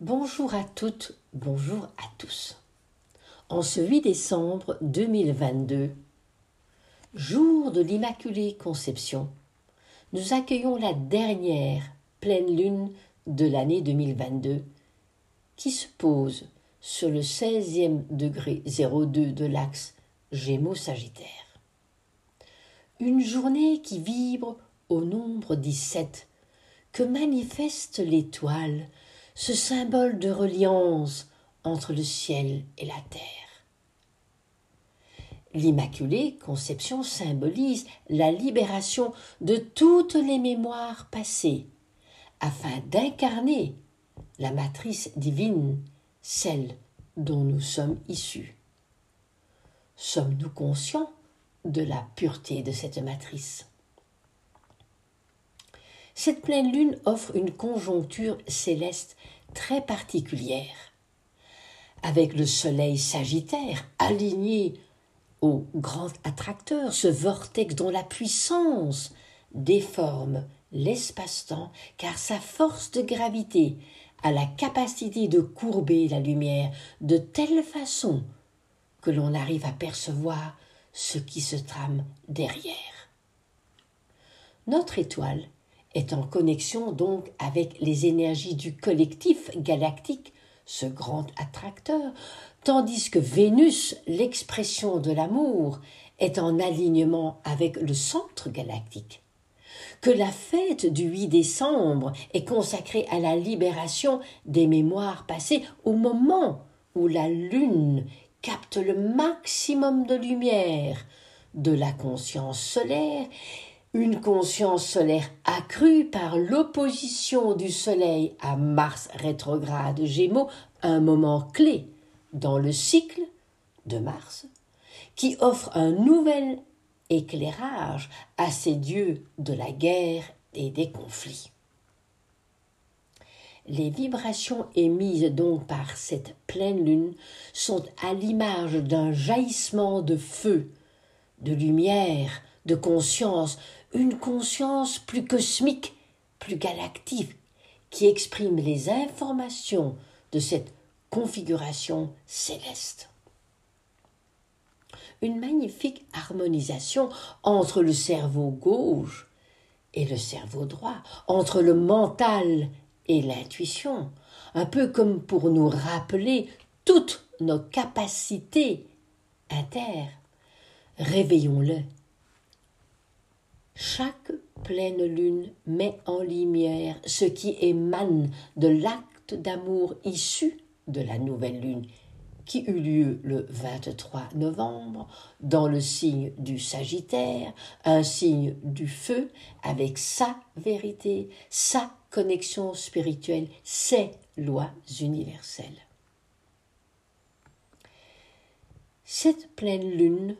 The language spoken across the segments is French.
Bonjour à toutes, bonjour à tous. En ce 8 décembre 2022, jour de l'Immaculée Conception, nous accueillons la dernière pleine lune de l'année 2022 qui se pose sur le 16e degré 02 de l'axe Gémeaux-Sagittaire. Une journée qui vibre au nombre 17 que manifeste l'étoile, ce symbole de reliance entre le ciel et la terre. L'Immaculée Conception symbolise la libération de toutes les mémoires passées, afin d'incarner la matrice divine, celle dont nous sommes issus. Sommes-nous conscients de la pureté de cette matrice? Cette pleine lune offre une conjoncture céleste très particulière. Avec le soleil sagittaire aligné au grand attracteur, ce vortex dont la puissance déforme l'espace-temps, car sa force de gravité a la capacité de courber la lumière de telle façon que l'on arrive à percevoir ce qui se trame derrière. Notre étoile est en connexion donc avec les énergies du collectif galactique, ce grand attracteur, tandis que Vénus, l'expression de l'amour, est en alignement avec le centre galactique. Que la fête du 8 décembre est consacrée à la libération des mémoires passées au moment où la lune capte le maximum de lumière de la conscience solaire une conscience solaire accrue par l'opposition du Soleil à Mars rétrograde Gémeaux, un moment clé dans le cycle de Mars, qui offre un nouvel éclairage à ces dieux de la guerre et des conflits. Les vibrations émises donc par cette pleine lune sont à l'image d'un jaillissement de feu, de lumière, de conscience, une conscience plus cosmique, plus galactique, qui exprime les informations de cette configuration céleste. Une magnifique harmonisation entre le cerveau gauche et le cerveau droit, entre le mental et l'intuition, un peu comme pour nous rappeler toutes nos capacités inter. Réveillons-le chaque pleine lune met en lumière ce qui émane de l'acte d'amour issu de la nouvelle lune qui eut lieu le 23 novembre dans le signe du Sagittaire, un signe du feu avec sa vérité, sa connexion spirituelle, ses lois universelles. Cette pleine lune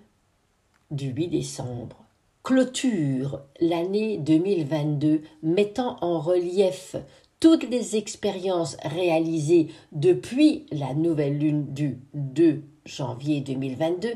du 8 décembre clôture l'année 2022 mettant en relief toutes les expériences réalisées depuis la nouvelle lune du 2 janvier 2022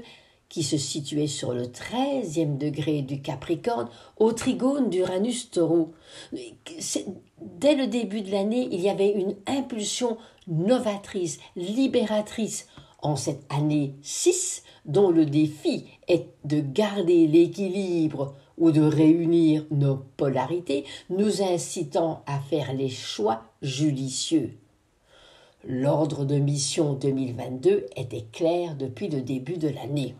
qui se situait sur le 13e degré du Capricorne au trigone d'Uranus Taureau. Dès le début de l'année, il y avait une impulsion novatrice, libératrice en cette année 6 dont le défi est de garder l'équilibre ou de réunir nos polarités, nous incitant à faire les choix judicieux. L'ordre de mission 2022 était clair depuis le début de l'année.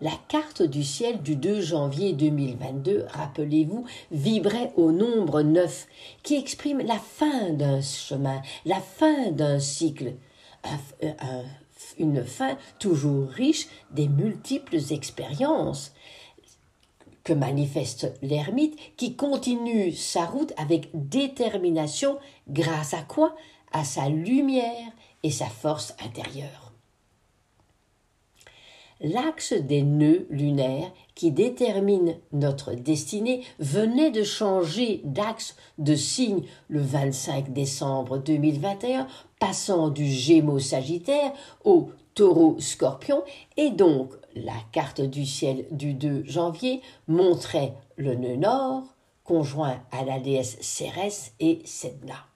La carte du ciel du 2 janvier 2022, rappelez-vous, vibrait au nombre 9, qui exprime la fin d'un chemin, la fin d'un cycle, un, une fin toujours riche des multiples expériences que manifeste l'ermite qui continue sa route avec détermination grâce à quoi? À sa lumière et sa force intérieure. L'axe des nœuds lunaires qui détermine notre destinée venait de changer d'axe de signe le 25 décembre 2021 passant du Gémeaux Sagittaire au Taureau Scorpion, et donc la carte du ciel du 2 janvier montrait le nœud nord, conjoint à la déesse Cérès et Sedna.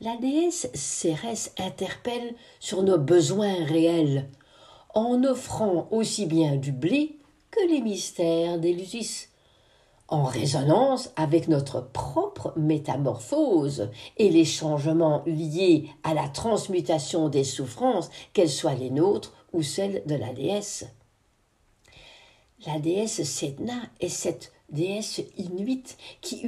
la déesse Cérès interpelle sur nos besoins réels, en offrant aussi bien du blé que les mystères d'Élusis, en résonance avec notre propre métamorphose et les changements liés à la transmutation des souffrances, qu'elles soient les nôtres ou celles de la déesse. La déesse Sedna est cette déesse inuite qui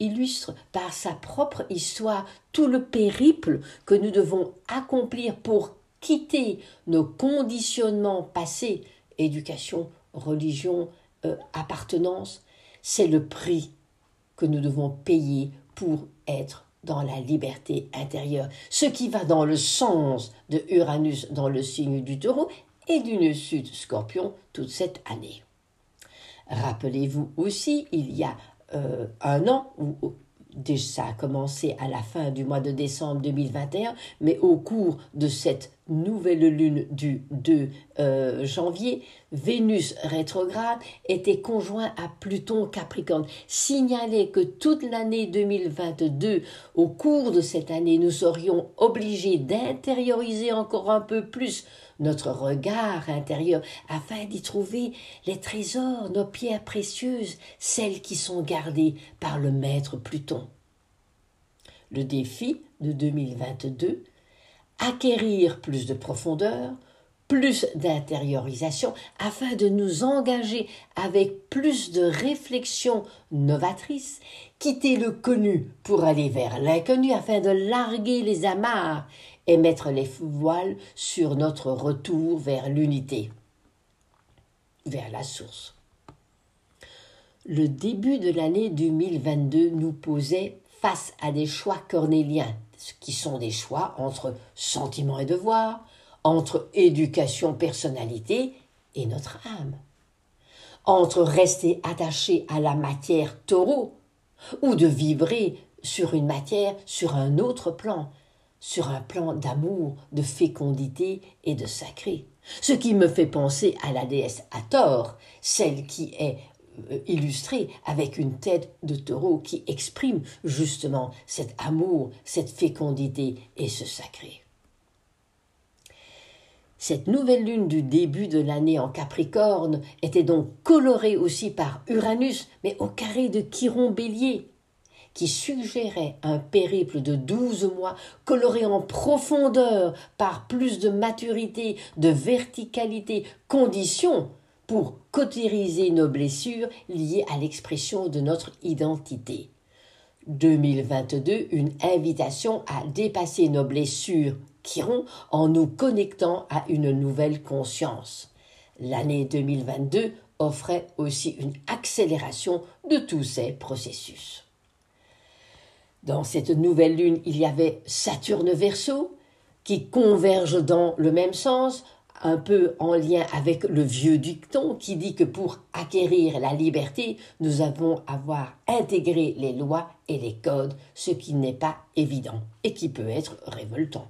illustre par sa propre histoire tout le périple que nous devons accomplir pour quitter nos conditionnements passés, éducation, religion, euh, appartenance, c'est le prix que nous devons payer pour être dans la liberté intérieure, ce qui va dans le sens de Uranus dans le signe du taureau et d'une sud scorpion toute cette année. Rappelez-vous aussi, il y a euh, un an, déjà ça a commencé à la fin du mois de décembre 2021, mais au cours de cette nouvelle lune du 2 euh, janvier, Vénus rétrograde était conjoint à Pluton Capricorne. Signalait que toute l'année 2022, au cours de cette année, nous serions obligés d'intérioriser encore un peu plus notre regard intérieur afin d'y trouver les trésors, nos pierres précieuses, celles qui sont gardées par le maître Pluton. Le défi de 2022 acquérir plus de profondeur, plus d'intériorisation, afin de nous engager avec plus de réflexion novatrice, quitter le connu pour aller vers l'inconnu, afin de larguer les amarres et mettre les voiles sur notre retour vers l'unité, vers la source. Le début de l'année 2022 nous posait face à des choix cornéliens qui sont des choix entre sentiment et devoir, entre éducation, personnalité et notre âme, entre rester attaché à la matière taureau ou de vibrer sur une matière sur un autre plan, sur un plan d'amour, de fécondité et de sacré. Ce qui me fait penser à la déesse Hathor, celle qui est euh, illustré avec une tête de taureau qui exprime justement cet amour, cette fécondité et ce sacré. Cette nouvelle lune du début de l'année en Capricorne était donc colorée aussi par Uranus, mais au carré de Chiron Bélier, qui suggérait un périple de douze mois coloré en profondeur par plus de maturité, de verticalité, condition pour cautériser nos blessures liées à l'expression de notre identité. 2022, une invitation à dépasser nos blessures Chiron en nous connectant à une nouvelle conscience. L'année 2022 offrait aussi une accélération de tous ces processus. Dans cette nouvelle lune, il y avait Saturne Verseau qui converge dans le même sens, un peu en lien avec le vieux dicton qui dit que pour acquérir la liberté, nous avons à avoir intégré les lois et les codes, ce qui n'est pas évident et qui peut être révoltant.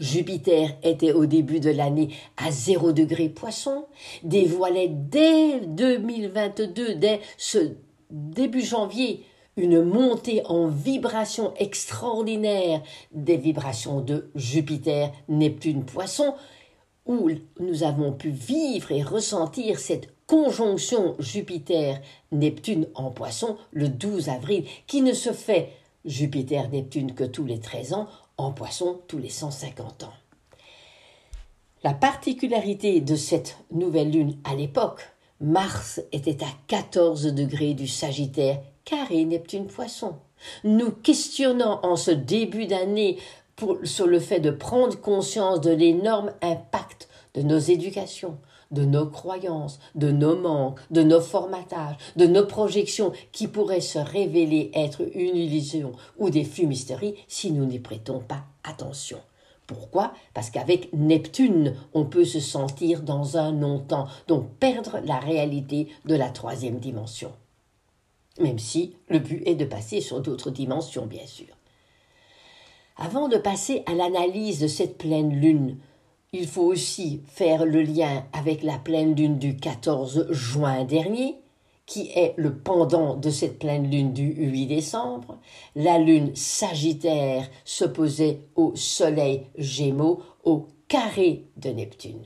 Jupiter était au début de l'année à zéro degré poisson, dévoilait dès 2022, dès ce début janvier, une montée en vibration extraordinaire des vibrations de Jupiter, Neptune, Poisson, où nous avons pu vivre et ressentir cette conjonction Jupiter-Neptune en poisson le 12 avril, qui ne se fait Jupiter-Neptune que tous les 13 ans, en poisson tous les 150 ans. La particularité de cette nouvelle lune à l'époque, Mars était à 14 degrés du Sagittaire, carré Neptune Poisson. Nous questionnant en ce début d'année sur le fait de prendre conscience de l'énorme impact de nos éducations, de nos croyances, de nos manques, de nos formatages, de nos projections qui pourraient se révéler être une illusion ou des fumisteries si nous n'y prêtons pas attention. Pourquoi? Parce qu'avec Neptune, on peut se sentir dans un non-temps, donc perdre la réalité de la troisième dimension. Même si le but est de passer sur d'autres dimensions, bien sûr. Avant de passer à l'analyse de cette pleine lune, il faut aussi faire le lien avec la pleine lune du 14 juin dernier, qui est le pendant de cette pleine lune du 8 décembre. La lune Sagittaire s'opposait au soleil Gémeaux au carré de Neptune.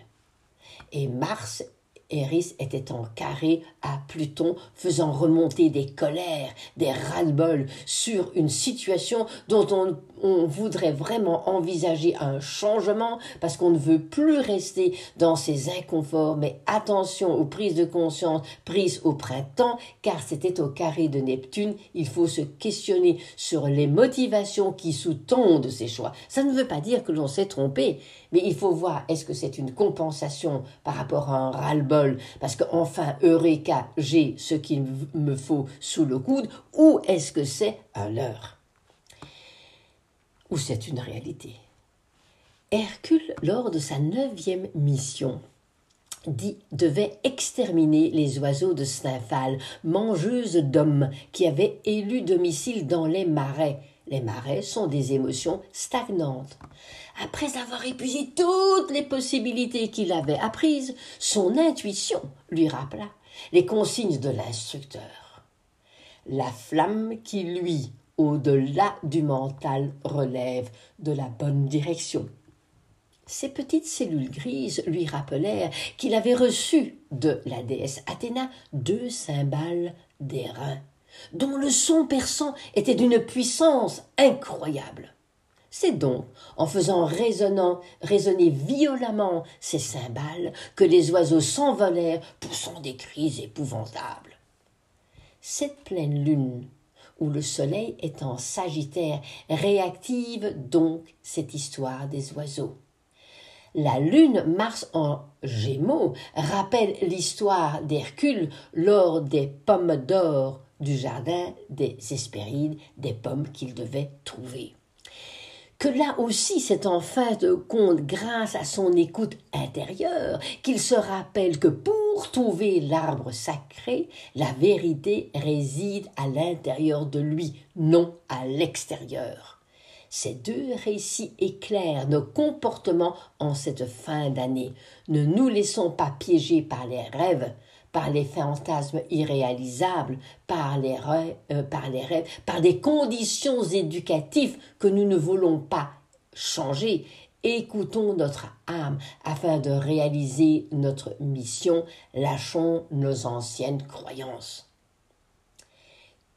Et Mars Eris était en carré à Pluton, faisant remonter des colères, des ras-le-bol sur une situation dont on, on, voudrait vraiment envisager un changement parce qu'on ne veut plus rester dans ces inconforts. Mais attention aux prises de conscience prises au printemps, car c'était au carré de Neptune. Il faut se questionner sur les motivations qui sous-tendent ces choix. Ça ne veut pas dire que l'on s'est trompé, mais il faut voir est-ce que c'est une compensation par rapport à un ras-le-bol, parce qu'enfin, Eureka, j'ai ce qu'il me faut sous le coude, ou est-ce que c'est un leurre? Ou c'est une réalité Hercule, lors de sa neuvième mission, dit devait exterminer les oiseaux de Stymphale, mangeuses d'hommes, qui avaient élu domicile dans les marais. Les marais sont des émotions stagnantes. Après avoir épuisé toutes les possibilités qu'il avait apprises, son intuition lui rappela les consignes de l'instructeur. La flamme qui, lui, au-delà du mental, relève de la bonne direction. Ces petites cellules grises lui rappelèrent qu'il avait reçu de la déesse Athéna deux cymbales d'airain, dont le son perçant était d'une puissance incroyable. C'est donc en faisant résonnant, résonner violemment ces cymbales que les oiseaux s'envolèrent, poussant des cris épouvantables. Cette pleine lune, où le soleil est en sagittaire, réactive donc cette histoire des oiseaux. La lune Mars en Gémeaux rappelle l'histoire d'Hercule lors des pommes d'or du jardin des Hespérides, des pommes qu'il devait trouver que là aussi c'est en fin de compte grâce à son écoute intérieure qu'il se rappelle que pour trouver l'arbre sacré, la vérité réside à l'intérieur de lui, non à l'extérieur. Ces deux récits éclairent nos comportements en cette fin d'année. Ne nous laissons pas piéger par les rêves, par les fantasmes irréalisables, par les, rêves, euh, par les rêves, par des conditions éducatives que nous ne voulons pas changer. Écoutons notre âme afin de réaliser notre mission, lâchons nos anciennes croyances.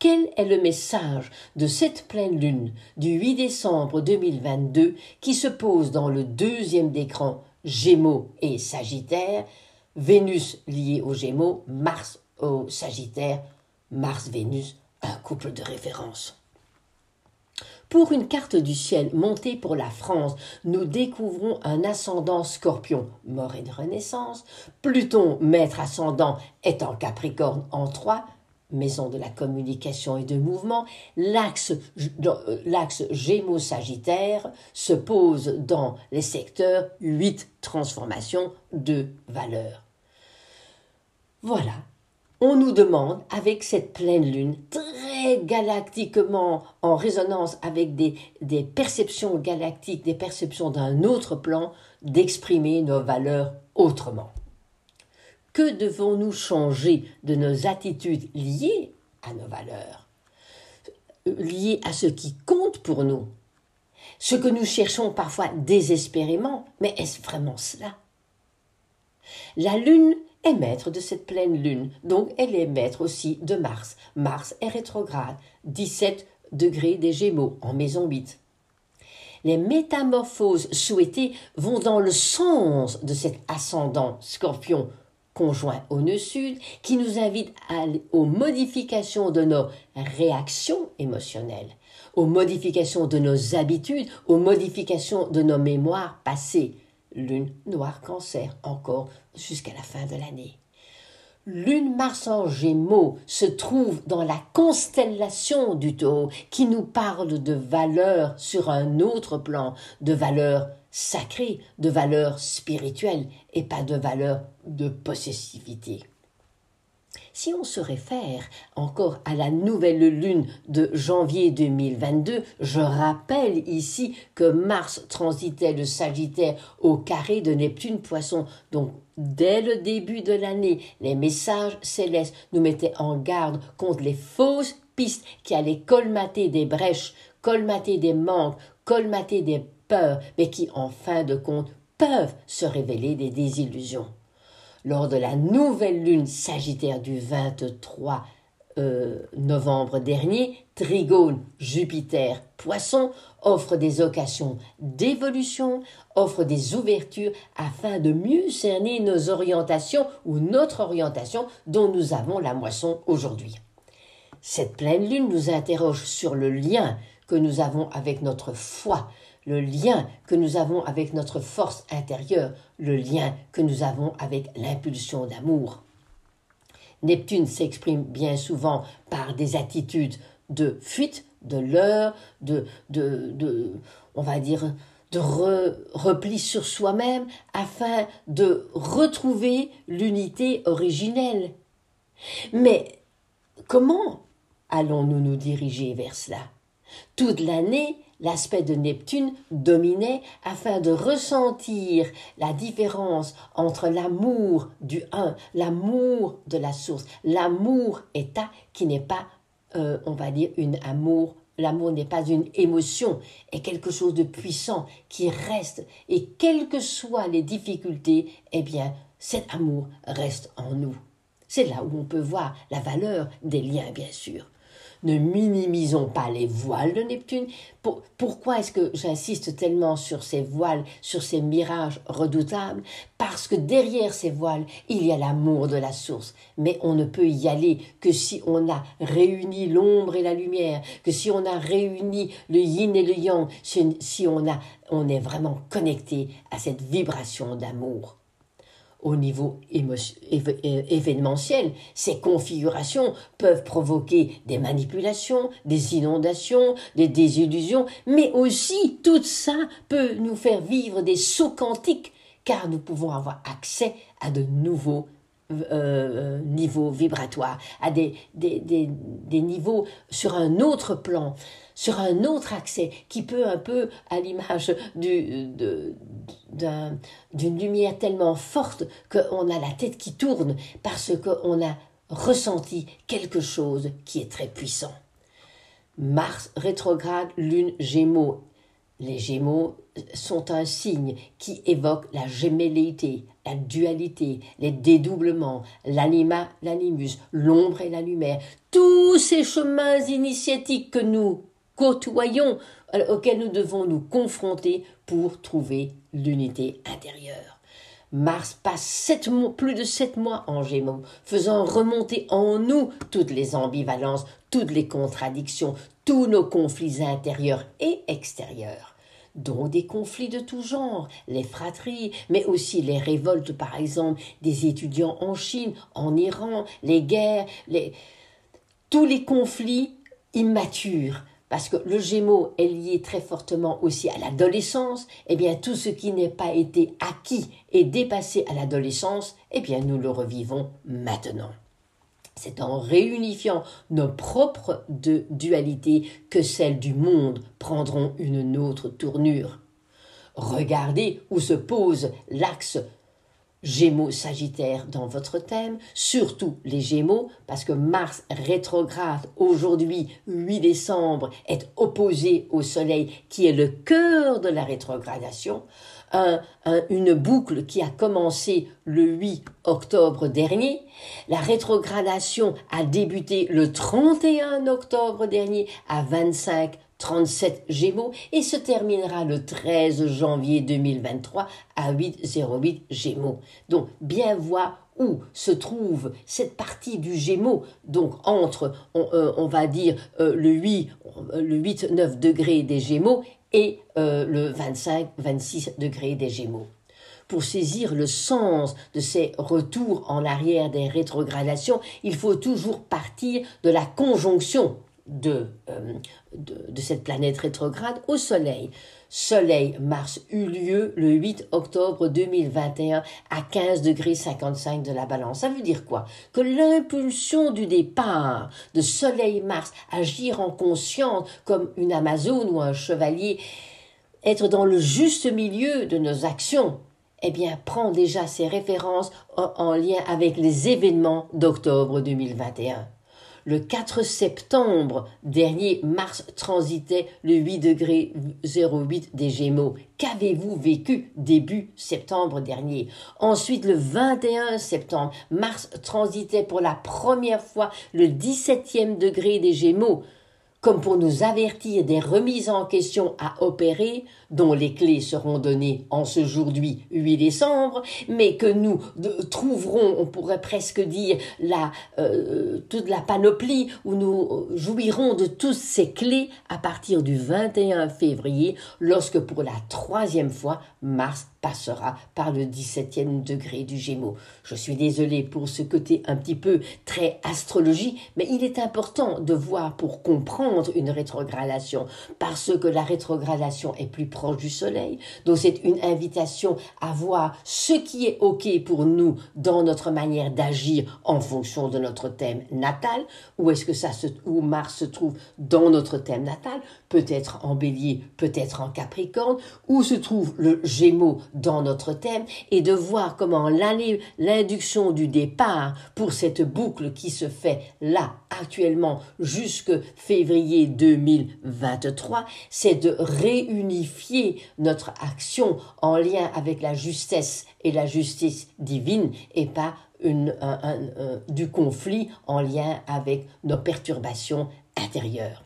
Quel est le message de cette pleine lune du 8 décembre 2022 qui se pose dans le deuxième décran Gémeaux et Sagittaire? Vénus liée aux Gémeaux, Mars au Sagittaire, Mars-Vénus, un couple de référence. Pour une carte du ciel montée pour la France, nous découvrons un ascendant scorpion, mort et de renaissance, Pluton, maître ascendant, est en Capricorne en 3, maison de la communication et de mouvement, l'axe, l'axe Gémeaux-Sagittaire se pose dans les secteurs 8 transformation de valeur. Voilà, on nous demande, avec cette pleine lune, très galactiquement en résonance avec des perceptions galactiques, des perceptions d'un autre plan, d'exprimer nos valeurs autrement. Que devons-nous changer de nos attitudes liées à nos valeurs, liées à ce qui compte pour nous? Ce que nous cherchons parfois désespérément, mais est-ce vraiment cela? La Lune est maître de cette pleine Lune, donc elle est maître aussi de Mars. Mars est rétrograde, 17 degrés des Gémeaux en maison 8 les métamorphoses souhaitées vont dans le sens de cet ascendant scorpion conjoint au nœud sud, qui nous invite aux modifications de nos réactions émotionnelles, aux modifications de nos habitudes, aux modifications de nos mémoires passées. Lune noire cancer encore jusqu'à la fin de l'année. Lune Mars en Gémeaux se trouve dans la constellation du taureau qui nous parle de valeurs sur un autre plan, de valeurs sacrées, de valeurs spirituelles et pas de valeurs de possessivité. Si on se réfère encore à la nouvelle lune de janvier 2022, je rappelle ici que Mars transitait le Sagittaire au carré de Neptune Poisson. Donc, dès le début de l'année, les messages célestes nous mettaient en garde contre les fausses pistes qui allaient colmater des brèches, colmater des manques, colmater des mais qui, en fin de compte, peuvent se révéler des désillusions lors de la nouvelle lune sagittaire du 23 euh, novembre dernier, Trigone, Jupiter, Poisson offre des occasions d'évolution, offre des ouvertures afin de mieux cerner nos orientations ou notre orientation dont nous avons la moisson aujourd'hui. Cette pleine lune nous interroge sur le lien que nous avons avec notre foi, le lien que nous avons avec notre force intérieure, le lien que nous avons avec l'impulsion d'amour. Neptune s'exprime bien souvent par des attitudes de fuite, de leurre, de, de, de on va dire, de repli sur soi-même afin de retrouver l'unité originelle. Mais comment allons-nous nous diriger vers cela? Toute l'année, l'aspect de Neptune dominait afin de ressentir la différence entre l'amour du un, l'amour de la source, l'amour état qui n'est pas, euh, on va dire, une amour. L'amour n'est pas une émotion, est quelque chose de puissant qui reste. Et quelles que soient les difficultés, eh bien, cet amour reste en nous. C'est là où on peut voir la valeur des liens, bien sûr ne minimisons pas les voiles de Neptune. pourquoi est-ce que j'insiste tellement sur ces voiles, sur ces mirages redoutables? Parce que derrière ces voiles, il y a l'amour de la source. Mais on ne peut y aller que si on a réuni l'ombre et la lumière, que si on a réuni le yin et le yang, si on, a, on est vraiment connecté à cette vibration d'amour au niveau événementiel, ces configurations peuvent provoquer des manipulations, des inondations, des désillusions, mais aussi tout ça peut nous faire vivre des sauts quantiques, car nous pouvons avoir accès à de nouveaux euh, niveaux vibratoires, à des, des, des, des niveaux sur un autre plan sur un autre accès qui peut un peu, à l'image d'une lumière tellement forte qu'on a la tête qui tourne parce qu'on a ressenti quelque chose qui est très puissant. Mars rétrograde, lune gémeaux. Les gémeaux sont un signe qui évoque la gémellité, la dualité, les dédoublements, l'anima, l'animus, l'ombre et la lumière, tous ces chemins initiatiques que nous côtoyons, euh, auxquels nous devons nous confronter pour trouver l'unité intérieure. Mars passe plus de sept mois en Gémeaux, faisant remonter en nous toutes les ambivalences, toutes les contradictions, tous nos conflits intérieurs et extérieurs dont des conflits de tout genre, les fratries, mais aussi les révoltes, par exemple, des étudiants en Chine, en Iran, les guerres, les... tous les conflits immatures parce que le Gémeaux est lié très fortement aussi à l'adolescence, eh bien tout ce qui n'est pas été acquis et dépassé à l'adolescence, eh bien nous le revivons maintenant. C'est en réunifiant nos propres deux dualités que celles du monde prendront une autre tournure. Regardez où se pose l'axe Gémeaux Sagittaire dans votre thème, surtout les Gémeaux, parce que Mars rétrograde aujourd'hui, 8 décembre, est opposé au Soleil, qui est le cœur de la rétrogradation, une boucle qui a commencé le 8 octobre dernier. La rétrogradation a débuté le 31 octobre dernier à 25 37 Gémeaux et se terminera le 13 janvier 2023 à 808 Gémeaux. Donc bien voir où se trouve cette partie du Gémeaux, donc entre, on, euh, va dire, euh, le 8, le 8-9 degrés des Gémeaux et euh, le 25-26 degrés des Gémeaux. Pour saisir le sens de ces retours en arrière des rétrogradations, il faut toujours partir de la conjonction de, euh, de, cette planète rétrograde au Soleil. Soleil-Mars eut lieu le 8 octobre 2021 à 15 degrés 55 de la balance. Ça veut dire quoi? Que l'impulsion du départ de Soleil-Mars, agir en conscience comme une Amazone ou un chevalier, être dans le juste milieu de nos actions, eh bien, prend déjà ses références en lien avec les événements d'octobre 2021. Le 4 septembre dernier, Mars transitait le 8 degré 08 des Gémeaux. Qu'avez-vous vécu début septembre dernier? Ensuite, le 21 septembre, Mars transitait pour la première fois le 17e degré des Gémeaux comme pour nous avertir des remises en question à opérer, dont les clés seront données en ce jour 8 décembre, mais que nous trouverons, on pourrait presque dire, la, euh, toute la panoplie, où nous jouirons de toutes ces clés à partir du 21 février, lorsque pour la troisième fois, Mars passera par le 17e degré du Gémeaux. Je suis désolé pour ce côté un petit peu très astrologie, mais il est important de voir pour comprendre une rétrogradation, parce que la rétrogradation est plus proche du Soleil, donc c'est une invitation à voir ce qui est OK pour nous dans notre manière d'agir en fonction de notre thème natal, où est-ce que ça se, où Mars se trouve dans notre thème natal, peut-être en bélier, peut-être en capricorne, où se trouve le Gémeaux dans notre thème? Et de voir comment l'induction du départ pour cette boucle qui se fait là actuellement jusque février 2023, c'est de réunifier notre action en lien avec la justesse et la justice divine et pas du conflit en lien avec nos perturbations intérieures.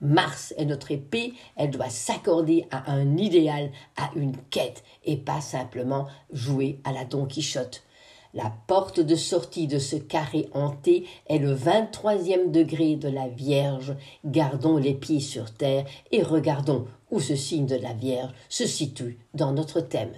Mars est notre épée, elle doit s'accorder à un idéal, à une quête, et pas simplement jouer à la Don Quichotte. La porte de sortie de ce carré hanté est le 23e degré de la Vierge. Gardons les pieds sur terre et regardons où ce signe de la Vierge se situe dans notre thème.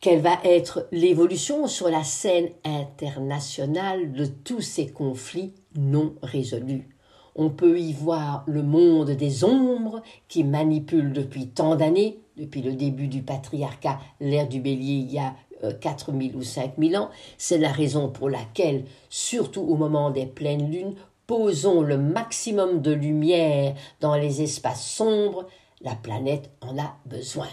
Quelle va être l'évolution sur la scène internationale de tous ces conflits non résolus? On peut y voir le monde des ombres qui manipule depuis tant d'années, depuis le début du patriarcat, l'ère du bélier il y a 4000 euh, ou 5000 ans. C'est la raison pour laquelle, surtout au moment des pleines lunes, posons le maximum de lumière dans les espaces sombres, la planète en a besoin.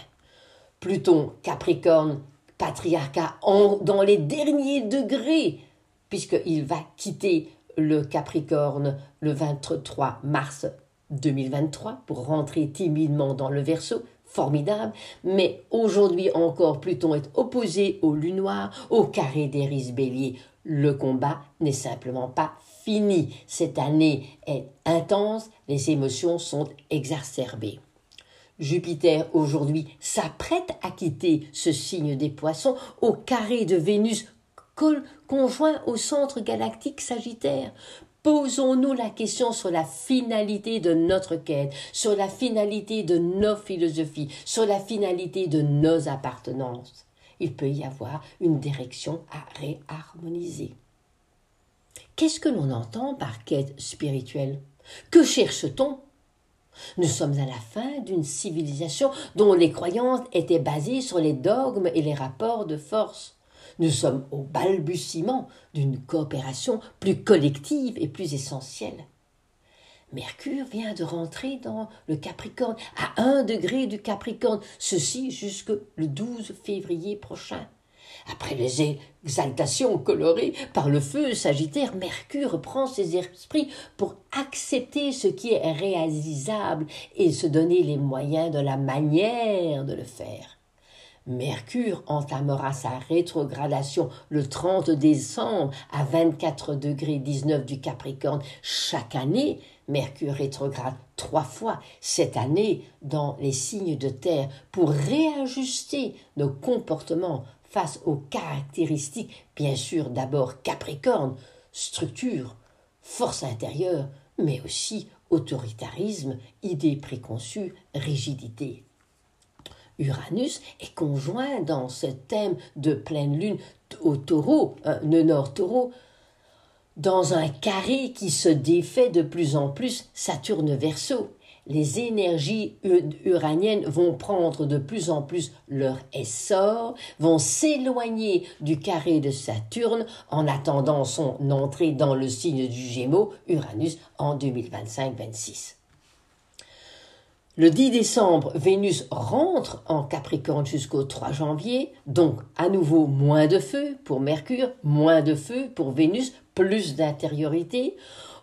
Pluton, Capricorne, patriarcat dans les derniers degrés, puisqu'il va quitter le Capricorne le 23 mars 2023 pour rentrer timidement dans le Verseau, formidable, mais aujourd'hui encore Pluton est opposé au lunoir, au carré d'Éris Bélier. Le combat n'est simplement pas fini. Cette année est intense, les émotions sont exacerbées. Jupiter aujourd'hui s'apprête à quitter ce signe des poissons au carré de Vénus conjoint au centre galactique Sagittaire. Posons-nous la question sur la finalité de notre quête, sur la finalité de nos philosophies, sur la finalité de nos appartenances. Il peut y avoir une direction à réharmoniser. Qu'est-ce que l'on entend par quête spirituelle? Que cherche-t-on? Nous sommes à la fin d'une civilisation dont les croyances étaient basées sur les dogmes et les rapports de force. Nous sommes au balbutiement d'une coopération plus collective et plus essentielle. Mercure vient de rentrer dans le Capricorne, à un degré du Capricorne, ceci jusque le 12 février prochain. Après les exaltations colorées par le feu sagittaire, Mercure prend ses esprits pour accepter ce qui est réalisable et se donner les moyens de la manière de le faire. Mercure entamera sa rétrogradation le 30 décembre à 24 degrés 19 du Capricorne. Chaque année, Mercure rétrograde trois fois cette année dans les signes de terre pour réajuster nos comportements face aux caractéristiques, bien sûr d'abord Capricorne, structure, force intérieure, mais aussi autoritarisme, idées préconçues, rigidité. Uranus est conjoint dans ce thème de pleine lune au taureau, le nord taureau, dans un carré qui se défait de plus en plus Saturne verso. Les énergies uraniennes vont prendre de plus en plus leur essor, vont s'éloigner du carré de Saturne en attendant son entrée dans le signe du Gémeaux, Uranus, en 2025-26. Le 10 décembre, Vénus rentre en Capricorne jusqu'au 3 janvier, donc à nouveau moins de feu pour Mercure, moins de feu pour Vénus, plus d'intériorité.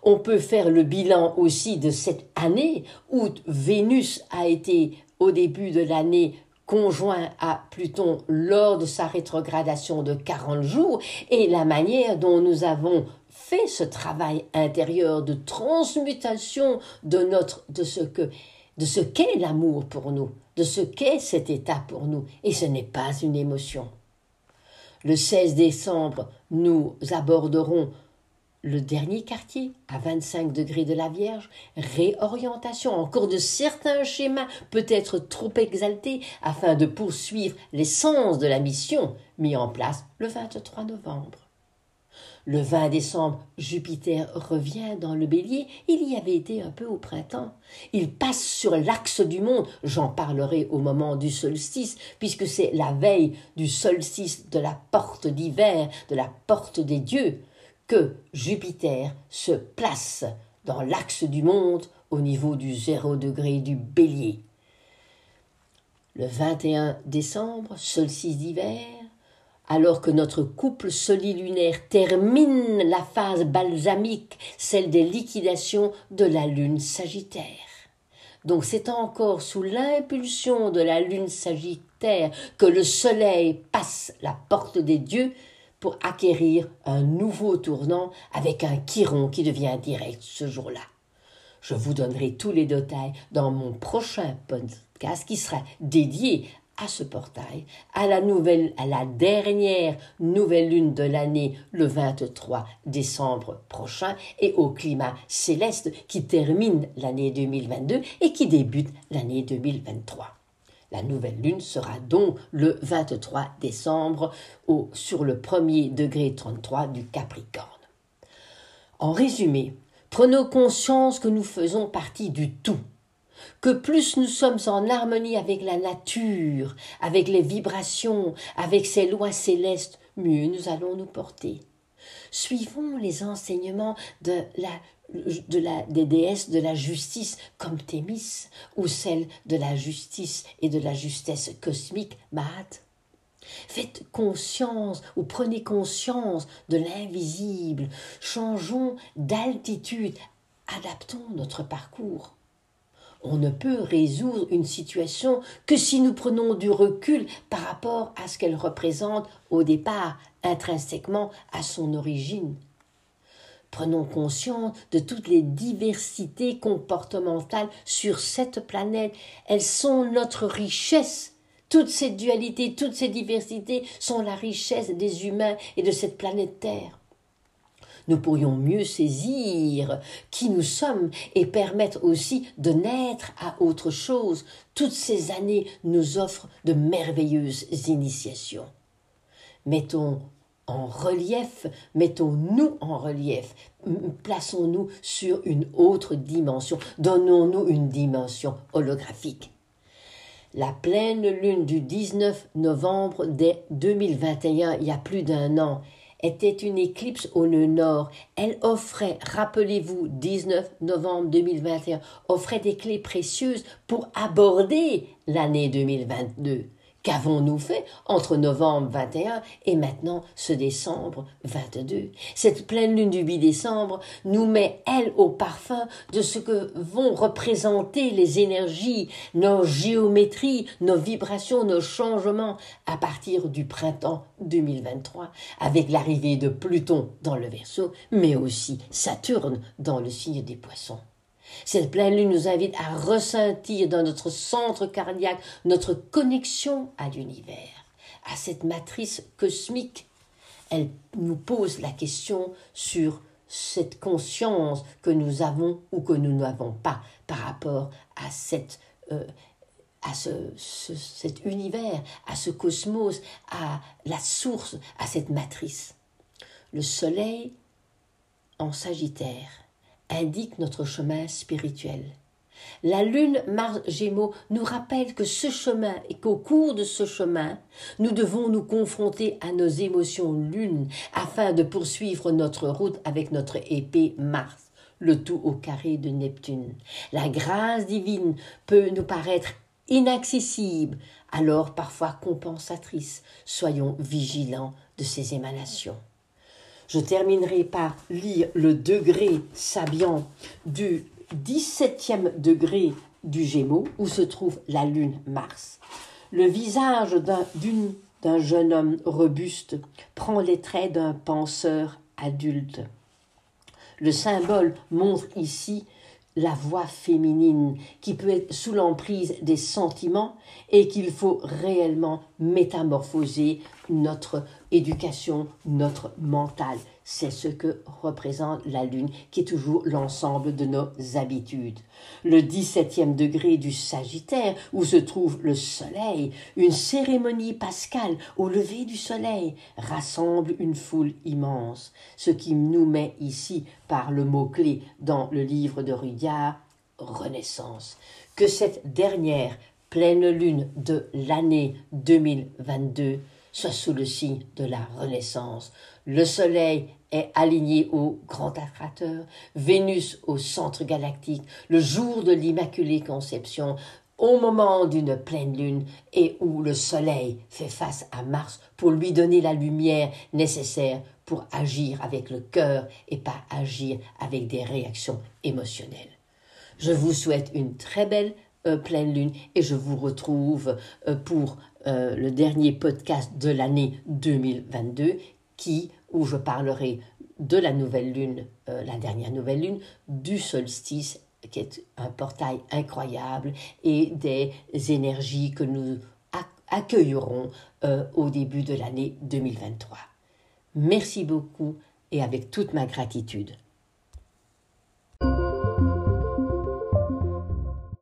On peut faire le bilan aussi de cette année où Vénus a été au début de l'année conjoint à Pluton lors de sa rétrogradation de 40 jours et la manière dont nous avons fait ce travail intérieur de transmutation de notre de ce que de ce qu'est l'amour pour nous, de ce qu'est cet état pour nous, et ce n'est pas une émotion. Le 16 décembre, nous aborderons le dernier quartier, à 25 degrés de la Vierge, réorientation encore de certains schémas peut-être trop exaltés afin de poursuivre l'essence de la mission mis en place le 23 novembre. Le 20 décembre, Jupiter revient dans le bélier. Il y avait été un peu au printemps. Il passe sur l'axe du monde. J'en parlerai au moment du solstice, puisque c'est la veille du solstice de la porte d'hiver, de la porte des dieux, que Jupiter se place dans l'axe du monde au niveau du zéro degré du bélier. Le 21 décembre, solstice d'hiver, alors que notre couple solilunaire termine la phase balsamique, celle des liquidations de la lune sagittaire. Donc c'est encore sous l'impulsion de la lune sagittaire que le soleil passe la porte des dieux pour acquérir un nouveau tournant avec un chiron qui devient direct ce jour-là. Je vous donnerai tous les détails dans mon prochain podcast qui sera dédié à ce portail, à la nouvelle, à la dernière nouvelle lune de l'année, le 23 décembre prochain, et au climat céleste qui termine l'année 2022 et qui débute l'année 2023. La nouvelle lune sera donc le 23 décembre au, sur le premier degré 33 du Capricorne. En résumé, prenons conscience que nous faisons partie du tout que plus nous sommes en harmonie avec la nature, avec les vibrations, avec ces lois célestes, mieux nous allons nous porter. Suivons les enseignements de la, de la, des déesses de la justice comme Thémis ou celle de la justice et de la justesse cosmique Mahat. Faites conscience ou prenez conscience de l'invisible. Changeons d'altitude. Adaptons notre parcours. On ne peut résoudre une situation que si nous prenons du recul par rapport à ce qu'elle représente au départ, intrinsèquement à son origine. Prenons conscience de toutes les diversités comportementales sur cette planète. Elles sont notre richesse. Toutes ces dualités, toutes ces diversités sont la richesse des humains et de cette planète Terre nous pourrions mieux saisir qui nous sommes et permettre aussi de naître à autre chose. Toutes ces années nous offrent de merveilleuses initiations. Mettons en relief, mettons-nous en relief, plaçons-nous sur une autre dimension, donnons-nous une dimension holographique. La pleine lune du 19 novembre 2021, il y a plus d'un an, était une éclipse au nœud nord. Elle offrait, rappelez-vous, 19 novembre 2021, offrait des clés précieuses pour aborder l'année 2022. Qu'avons-nous fait entre novembre 21 et maintenant ce décembre 22 Cette pleine lune du 8 décembre nous met, elle, au parfum de ce que vont représenter les énergies, nos géométries, nos vibrations, nos changements à partir du printemps 2023, avec l'arrivée de Pluton dans le Verseau, mais aussi Saturne dans le signe des Poissons. Cette pleine lune nous invite à ressentir dans notre centre cardiaque notre connexion à l'univers, à cette matrice cosmique. Elle nous pose la question sur cette conscience que nous avons ou que nous n'avons pas par rapport à cette euh, à cet univers, à ce cosmos, à la source, à cette matrice. Le soleil en Sagittaire indique notre chemin spirituel. La lune Mars Gémeaux nous rappelle que ce chemin et qu'au cours de ce chemin, nous devons nous confronter à nos émotions lune afin de poursuivre notre route avec notre épée Mars, le tout au carré de Neptune. La grâce divine peut nous paraître inaccessible, alors parfois compensatrice. Soyons vigilants de ces émanations. Je terminerai par lire le degré sabiant du 17e degré du Gémeaux, où se trouve la lune Mars. Le visage d'un jeune homme robuste prend les traits d'un penseur adulte. Le symbole montre ici la voix féminine qui peut être sous l'emprise des sentiments et qu'il faut réellement métamorphoser notre éducation, notre mental. C'est ce que représente la Lune, qui est toujours l'ensemble de nos habitudes. Le 17e degré du Sagittaire, où se trouve le Soleil, une cérémonie pascale au lever du Soleil, rassemble une foule immense, ce qui nous met ici par le mot-clé dans le livre de Rudyard, Renaissance. Que cette dernière pleine lune de l'année 2022 soit sous le signe de la Renaissance. Le Soleil est aligné au grand attrateur, Vénus au centre galactique, le jour de l'Immaculée Conception, au moment d'une pleine lune et où le Soleil fait face à Mars pour lui donner la lumière nécessaire pour agir avec le cœur et pas agir avec des réactions émotionnelles. Je vous souhaite une très belle euh, pleine lune et je vous retrouve euh, pour euh, le dernier podcast de l'année 2022 qui où je parlerai de la nouvelle lune, la dernière nouvelle lune, du solstice qui est un portail incroyable et des énergies que nous accueillerons au début de l'année 2023. Merci beaucoup et avec toute ma gratitude.